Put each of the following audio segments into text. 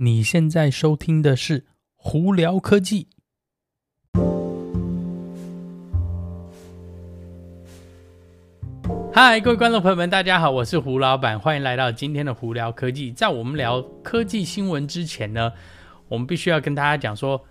你现在收听的是胡聊科技。嗨，各位观众朋友们，大家好，我是胡老板，欢迎来到今天的胡聊科技。在我们聊科技新闻之前呢，我们必须要跟大家讲说，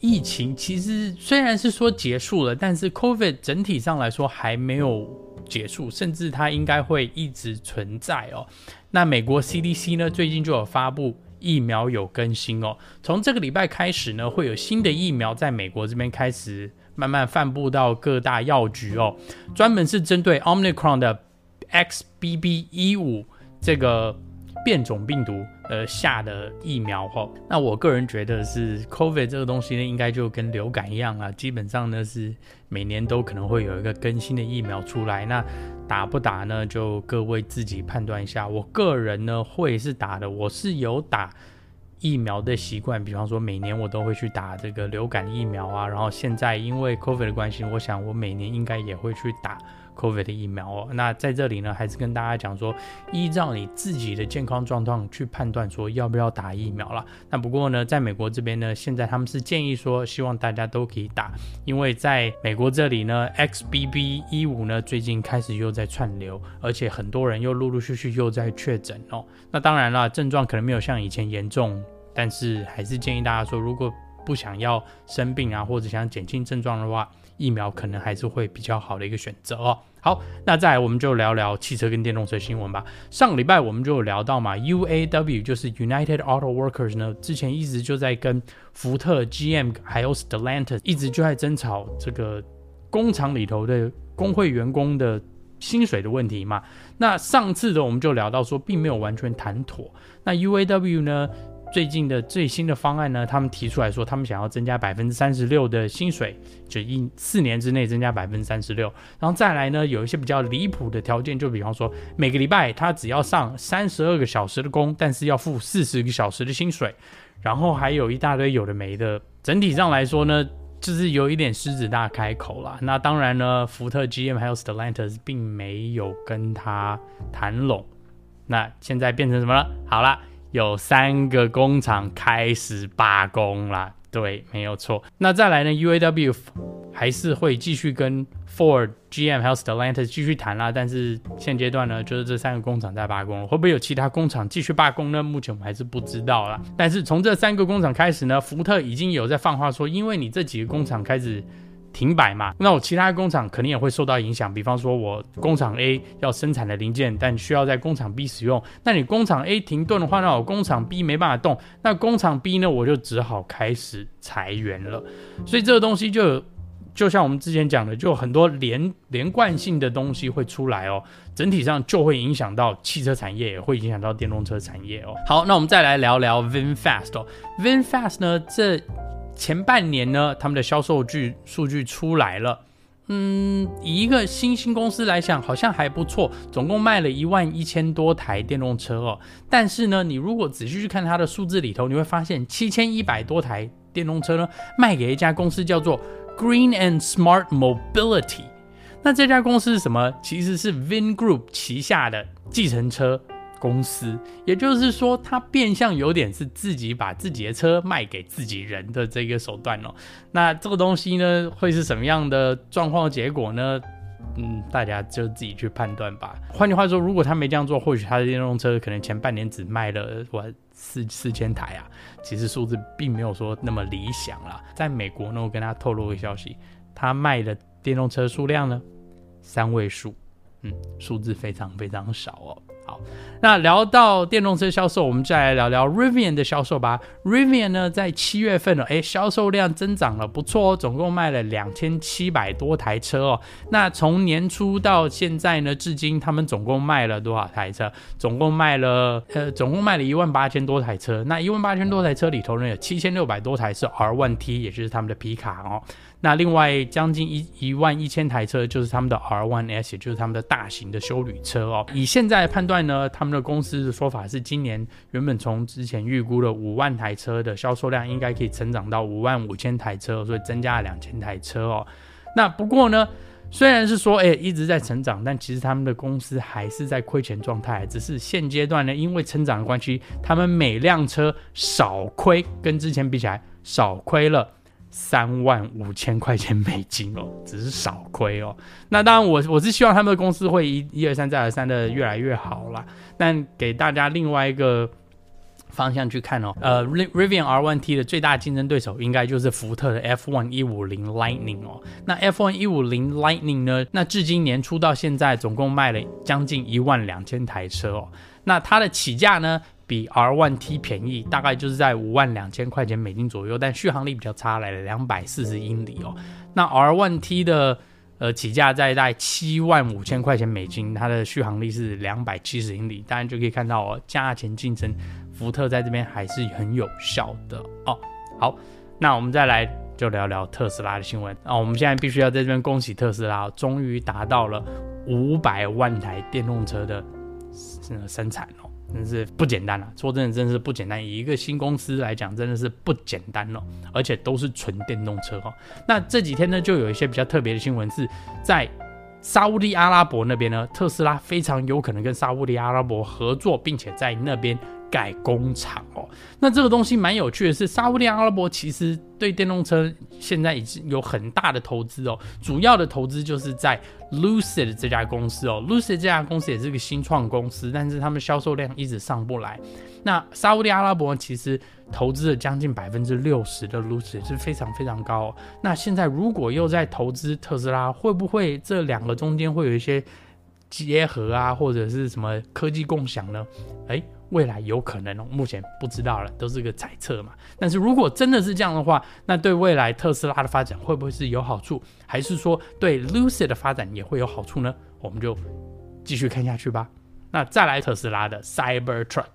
疫情其实虽然是说结束了，但是 COVID 整体上来说还没有结束，甚至它应该会一直存在哦。那美国 CDC 呢，最近就有发布。疫苗有更新哦，从这个礼拜开始呢，会有新的疫苗在美国这边开始慢慢散布到各大药局哦，专门是针对 Omicron 的 XBB.1.5 这个变种病毒呃下的疫苗哦。那我个人觉得是 COVID 这个东西呢，应该就跟流感一样啊，基本上呢是每年都可能会有一个更新的疫苗出来那。打不打呢？就各位自己判断一下。我个人呢会是打的，我是有打疫苗的习惯。比方说每年我都会去打这个流感疫苗啊。然后现在因为 COVID 的关系，我想我每年应该也会去打。COVID 的疫苗哦，那在这里呢，还是跟大家讲说，依照你自己的健康状况去判断说要不要打疫苗了。那不过呢，在美国这边呢，现在他们是建议说，希望大家都可以打，因为在美国这里呢，XBB.1.5 呢最近开始又在串流，而且很多人又陆陆续续又在确诊哦。那当然了，症状可能没有像以前严重，但是还是建议大家说，如果不想要生病啊，或者想减轻症状的话，疫苗可能还是会比较好的一个选择哦。好，那再来我们就聊聊汽车跟电动车新闻吧。上个礼拜我们就有聊到嘛，UAW 就是 United Auto Workers 呢，之前一直就在跟福特、GM 还有 Stellantis 一直就在争吵这个工厂里头的工会员工的薪水的问题嘛。那上次的我们就聊到说，并没有完全谈妥。那 UAW 呢？最近的最新的方案呢，他们提出来说，他们想要增加百分之三十六的薪水，就一四年之内增加百分之三十六。然后再来呢，有一些比较离谱的条件，就比方说每个礼拜他只要上三十二个小时的工，但是要付四十个小时的薪水。然后还有一大堆有的没的。整体上来说呢，就是有一点狮子大开口了。那当然呢，福特、GM 还有 Stellantis 并没有跟他谈拢。那现在变成什么了？好了。有三个工厂开始罢工了，对，没有错。那再来呢？UAW 还是会继续跟 Ford、GM 还有 Stellantis 继续谈啦，但是现阶段呢，就是这三个工厂在罢工，会不会有其他工厂继续罢工呢？目前我们还是不知道啦。但是从这三个工厂开始呢，福特已经有在放话说，因为你这几个工厂开始。停摆嘛，那我其他工厂肯定也会受到影响。比方说，我工厂 A 要生产的零件，但需要在工厂 B 使用，那你工厂 A 停顿的话，那我工厂 B 没办法动，那工厂 B 呢，我就只好开始裁员了。所以这个东西就就像我们之前讲的，就很多连连贯性的东西会出来哦，整体上就会影响到汽车产业，也会影响到电动车产业哦。好，那我们再来聊聊 VinFast 哦，VinFast 呢这。前半年呢，他们的销售据数据出来了，嗯，以一个新兴公司来讲，好像还不错，总共卖了一万一千多台电动车哦。但是呢，你如果仔细去看它的数字里头，你会发现七千一百多台电动车呢，卖给一家公司叫做 Green and Smart Mobility。那这家公司是什么？其实是 Vingroup 旗下的计程车。公司，也就是说，他变相有点是自己把自己的车卖给自己人的这个手段哦。那这个东西呢，会是什么样的状况结果呢？嗯，大家就自己去判断吧。换句话说，如果他没这样做，或许他的电动车可能前半年只卖了我四四千台啊。其实数字并没有说那么理想啦。在美国呢，我跟他透露个消息，他卖的电动车数量呢，三位数，嗯，数字非常非常少哦。好，那聊到电动车销售，我们再来聊聊 Rivian 的销售吧。Rivian 呢，在七月份呢，哎，销售量增长了，不错哦，总共卖了两千七百多台车哦。那从年初到现在呢，至今他们总共卖了多少台车？总共卖了，呃，总共卖了一万八千多台车。那一万八千多台车里头呢，有七千六百多台是 R1T，也就是他们的皮卡哦。那另外将近一一万一千台车就是他们的 R1S，就是他们的大型的休旅车哦。以现在判断呢，他们的公司的说法是，今年原本从之前预估的五万台车的销售量，应该可以成长到五万五千台车，所以增加了两千台车哦。那不过呢，虽然是说，哎、欸，一直在成长，但其实他们的公司还是在亏钱状态。只是现阶段呢，因为成长的关系，他们每辆车少亏，跟之前比起来少亏了三万五千块钱美金哦，只是少亏哦。那当然我，我是希望他们的公司会一一而三再而三的越来越好啦。但给大家另外一个。方向去看哦，呃，Rivian R1T 的最大竞争对手应该就是福特的 F1 150 Lightning 哦。那 F1 150 Lightning 呢？那至今年初到现在总共卖了将近一万两千台车哦。那它的起价呢，比 R1T 便宜，大概就是在五万两千块钱美金左右，但续航力比较差，来了两百四十英里哦。那 R1T 的呃起价在在七万五千块钱美金，它的续航力是两百七十英里，当然就可以看到哦，价钱竞争。福特在这边还是很有效的哦。好，那我们再来就聊聊特斯拉的新闻啊。我们现在必须要在这边恭喜特斯拉，终于达到了五百万台电动车的生产哦，真是不简单了。说真的，真是不简单。以一个新公司来讲，真的是不简单哦，而且都是纯电动车哦。那这几天呢，就有一些比较特别的新闻是在沙乌地阿拉伯那边呢，特斯拉非常有可能跟沙乌地阿拉伯合作，并且在那边。盖工厂哦，那这个东西蛮有趣的是，沙乌地阿拉伯其实对电动车现在已经有很大的投资哦，主要的投资就是在 Lucid 这家公司哦，Lucid 这家公司也是个新创公司，但是他们销售量一直上不来。那沙乌地阿拉伯其实投资了将近百分之六十的 Lucid 是非常非常高哦。那现在如果又在投资特斯拉，会不会这两个中间会有一些结合啊，或者是什么科技共享呢？诶。未来有可能哦，目前不知道了，都是个猜测嘛。但是如果真的是这样的话，那对未来特斯拉的发展会不会是有好处，还是说对 Lucid 的发展也会有好处呢？我们就继续看下去吧。那再来特斯拉的 Cybertruck，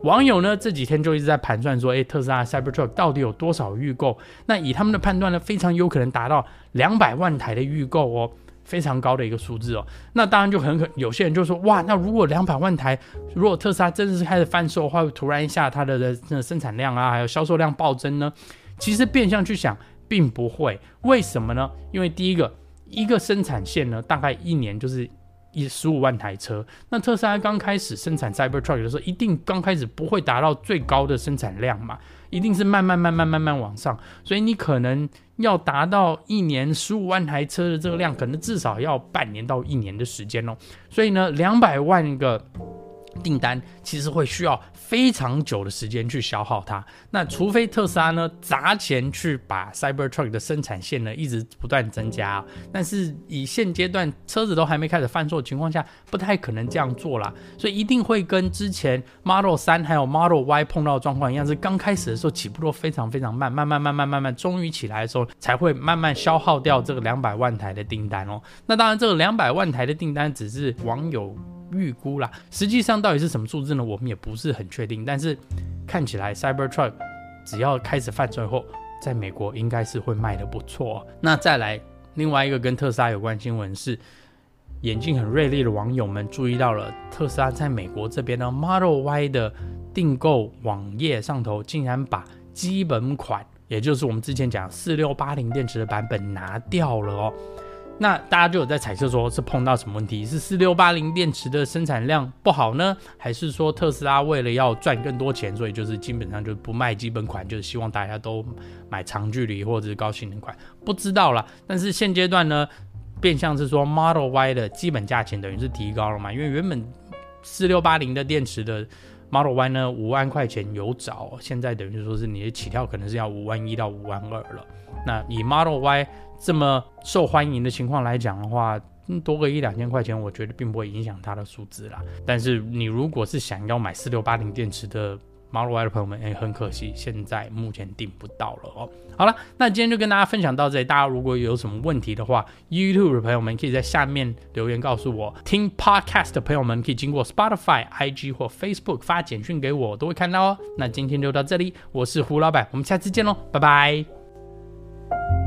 网友呢这几天就一直在盘算说，诶，特斯拉 Cybertruck 到底有多少预购？那以他们的判断呢，非常有可能达到两百万台的预购哦。非常高的一个数字哦，那当然就很可，有些人就说哇，那如果两百万台，如果特斯拉真的是开始贩售的话，突然一下它的的生产量啊，还有销售量暴增呢？其实变相去想，并不会。为什么呢？因为第一个，一个生产线呢，大概一年就是一十五万台车。那特斯拉刚开始生产 Cybertruck 的时候，一定刚开始不会达到最高的生产量嘛，一定是慢慢慢慢慢慢往上，所以你可能。要达到一年十五万台车的这个量，可能至少要半年到一年的时间哦。所以呢，两百万个订单其实会需要非常久的时间去消耗它。那除非特斯拉呢砸钱去把 Cybertruck 的生产线呢一直不断增加，但是以现阶段车子都还没开始犯错的情况下，不太可能这样做啦。所以一定会跟之前 Model 3还有 Model Y 碰到的状况一样，是刚开始的时候起步都非常非常慢，慢慢慢慢慢慢，终于起来的时候才会慢慢消耗掉这个两百万台的订单哦。那当然，这个两百万台的订单只是网友。预估啦，实际上到底是什么数字呢？我们也不是很确定。但是看起来 Cybertruck 只要开始犯罪后，在美国应该是会卖得不错。那再来另外一个跟特斯拉有关新闻是，眼睛很锐利的网友们注意到了特斯拉在美国这边呢 Model Y 的订购网页上头，竟然把基本款，也就是我们之前讲四六八零电池的版本拿掉了哦。那大家就有在猜测，说是碰到什么问题？是四六八零电池的生产量不好呢，还是说特斯拉为了要赚更多钱，所以就是基本上就不卖基本款，就是希望大家都买长距离或者是高性能款？不知道啦。但是现阶段呢，变相是说 Model Y 的基本价钱等于是提高了嘛，因为原本四六八零的电池的 Model Y 呢五万块钱有找，现在等于说是你的起跳可能是要五万一到五万二了。那以 Model Y 这么受欢迎的情况来讲的话，多个一两千块钱，我觉得并不会影响它的数字啦。但是你如果是想要买四六八零电池的 Model Y 的朋友们，哎，很可惜，现在目前订不到了哦。好了，那今天就跟大家分享到这里。大家如果有什么问题的话，YouTube 的朋友们可以在下面留言告诉我。听 Podcast 的朋友们可以经过 Spotify、IG 或 Facebook 发简讯给我，我都会看到哦。那今天就到这里，我是胡老板，我们下次见喽，拜拜。thank you